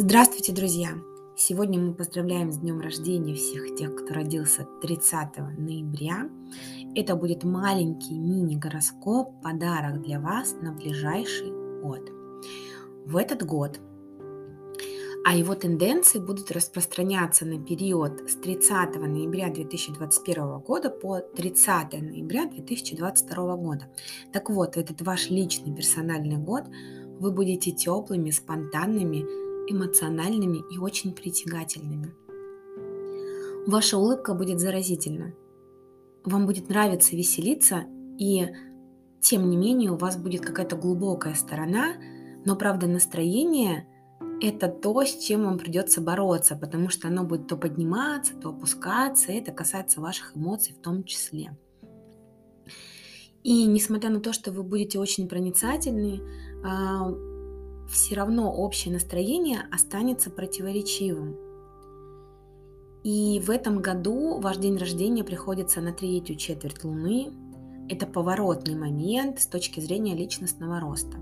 Здравствуйте, друзья! Сегодня мы поздравляем с днем рождения всех тех, кто родился 30 ноября. Это будет маленький мини-гороскоп, подарок для вас на ближайший год. В этот год а его тенденции будут распространяться на период с 30 ноября 2021 года по 30 ноября 2022 года. Так вот, этот ваш личный персональный год вы будете теплыми, спонтанными, эмоциональными и очень притягательными. Ваша улыбка будет заразительна. Вам будет нравиться веселиться, и тем не менее у вас будет какая-то глубокая сторона, но правда настроение – это то, с чем вам придется бороться, потому что оно будет то подниматься, то опускаться, и это касается ваших эмоций в том числе. И несмотря на то, что вы будете очень проницательны, а, все равно общее настроение останется противоречивым. И в этом году ваш день рождения приходится на третью четверть Луны. Это поворотный момент с точки зрения личностного роста.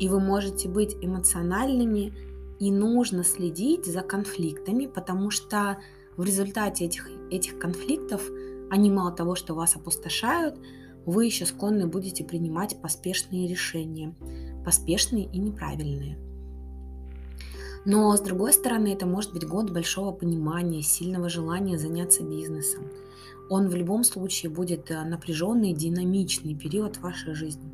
И вы можете быть эмоциональными, и нужно следить за конфликтами, потому что в результате этих, этих конфликтов они мало того, что вас опустошают, вы еще склонны будете принимать поспешные решения поспешные и неправильные. Но, с другой стороны, это может быть год большого понимания, сильного желания заняться бизнесом. Он в любом случае будет э, напряженный, динамичный период вашей жизни.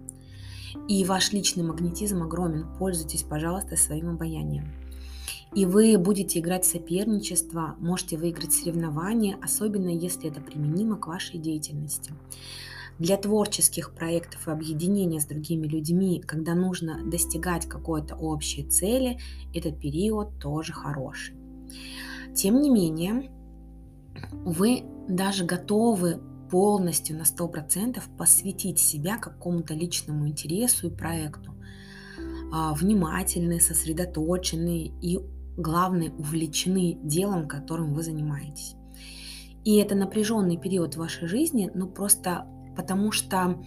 И ваш личный магнетизм огромен. Пользуйтесь, пожалуйста, своим обаянием. И вы будете играть в соперничество, можете выиграть соревнования, особенно если это применимо к вашей деятельности. Для творческих проектов и объединения с другими людьми, когда нужно достигать какой-то общей цели, этот период тоже хороший. Тем не менее, вы даже готовы полностью на 100% посвятить себя какому-то личному интересу и проекту. А, внимательны, сосредоточены и, главное, увлечены делом, которым вы занимаетесь. И это напряженный период в вашей жизни, ну просто потому что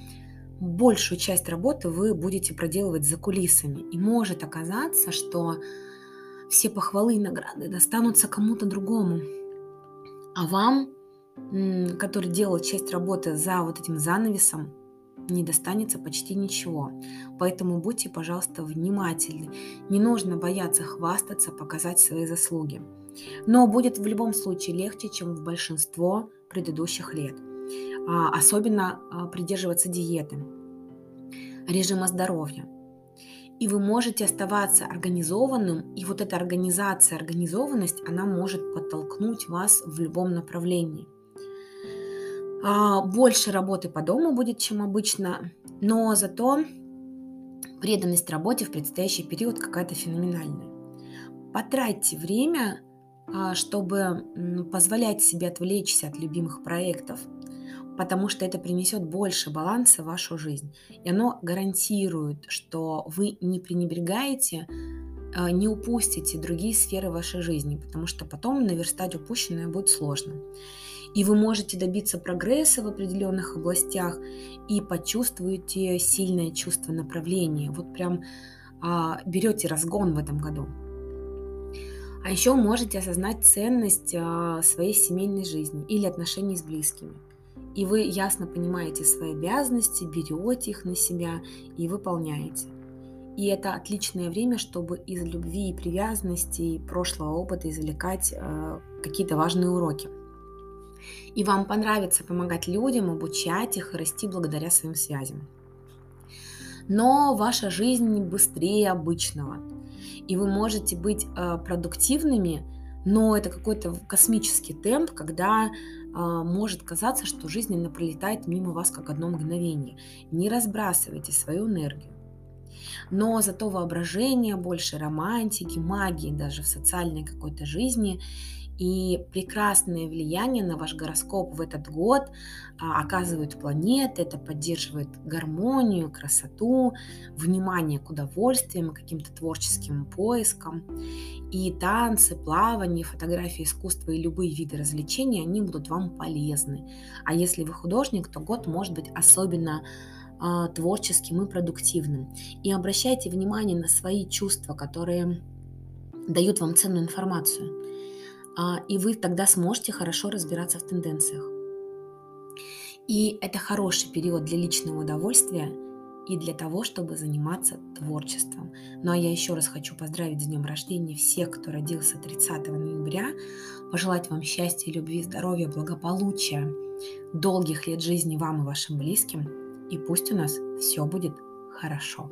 большую часть работы вы будете проделывать за кулисами. И может оказаться, что все похвалы и награды достанутся кому-то другому. А вам, который делал часть работы за вот этим занавесом, не достанется почти ничего. Поэтому будьте, пожалуйста, внимательны. Не нужно бояться хвастаться, показать свои заслуги. Но будет в любом случае легче, чем в большинство предыдущих лет. А, особенно а, придерживаться диеты, режима здоровья. И вы можете оставаться организованным, и вот эта организация, организованность, она может подтолкнуть вас в любом направлении. А, больше работы по дому будет, чем обычно, но зато преданность работе в предстоящий период какая-то феноменальная. Потратьте время, чтобы позволять себе отвлечься от любимых проектов – потому что это принесет больше баланса в вашу жизнь. И оно гарантирует, что вы не пренебрегаете, а, не упустите другие сферы вашей жизни, потому что потом наверстать упущенное будет сложно. И вы можете добиться прогресса в определенных областях и почувствуете сильное чувство направления. Вот прям а, берете разгон в этом году. А еще можете осознать ценность а, своей семейной жизни или отношений с близкими и вы ясно понимаете свои обязанности, берете их на себя и выполняете. И это отличное время, чтобы из любви и привязанности и прошлого опыта извлекать э, какие-то важные уроки. И вам понравится помогать людям, обучать их и расти благодаря своим связям. Но ваша жизнь быстрее обычного. И вы можете быть э, продуктивными, но это какой-то космический темп, когда а, может казаться, что жизнь именно пролетает мимо вас как одно мгновение. Не разбрасывайте свою энергию. Но зато воображение больше, романтики, магии даже в социальной какой-то жизни и прекрасное влияние на ваш гороскоп в этот год а, оказывают планеты. Это поддерживает гармонию, красоту, внимание к удовольствиям, каким-то творческим поискам. И танцы, плавание, фотографии искусства и любые виды развлечений, они будут вам полезны. А если вы художник, то год может быть особенно э, творческим и продуктивным. И обращайте внимание на свои чувства, которые дают вам ценную информацию. А, и вы тогда сможете хорошо разбираться в тенденциях. И это хороший период для личного удовольствия и для того, чтобы заниматься творчеством. Ну а я еще раз хочу поздравить с днем рождения всех, кто родился 30 ноября, пожелать вам счастья, любви, здоровья, благополучия, долгих лет жизни вам и вашим близким, и пусть у нас все будет хорошо.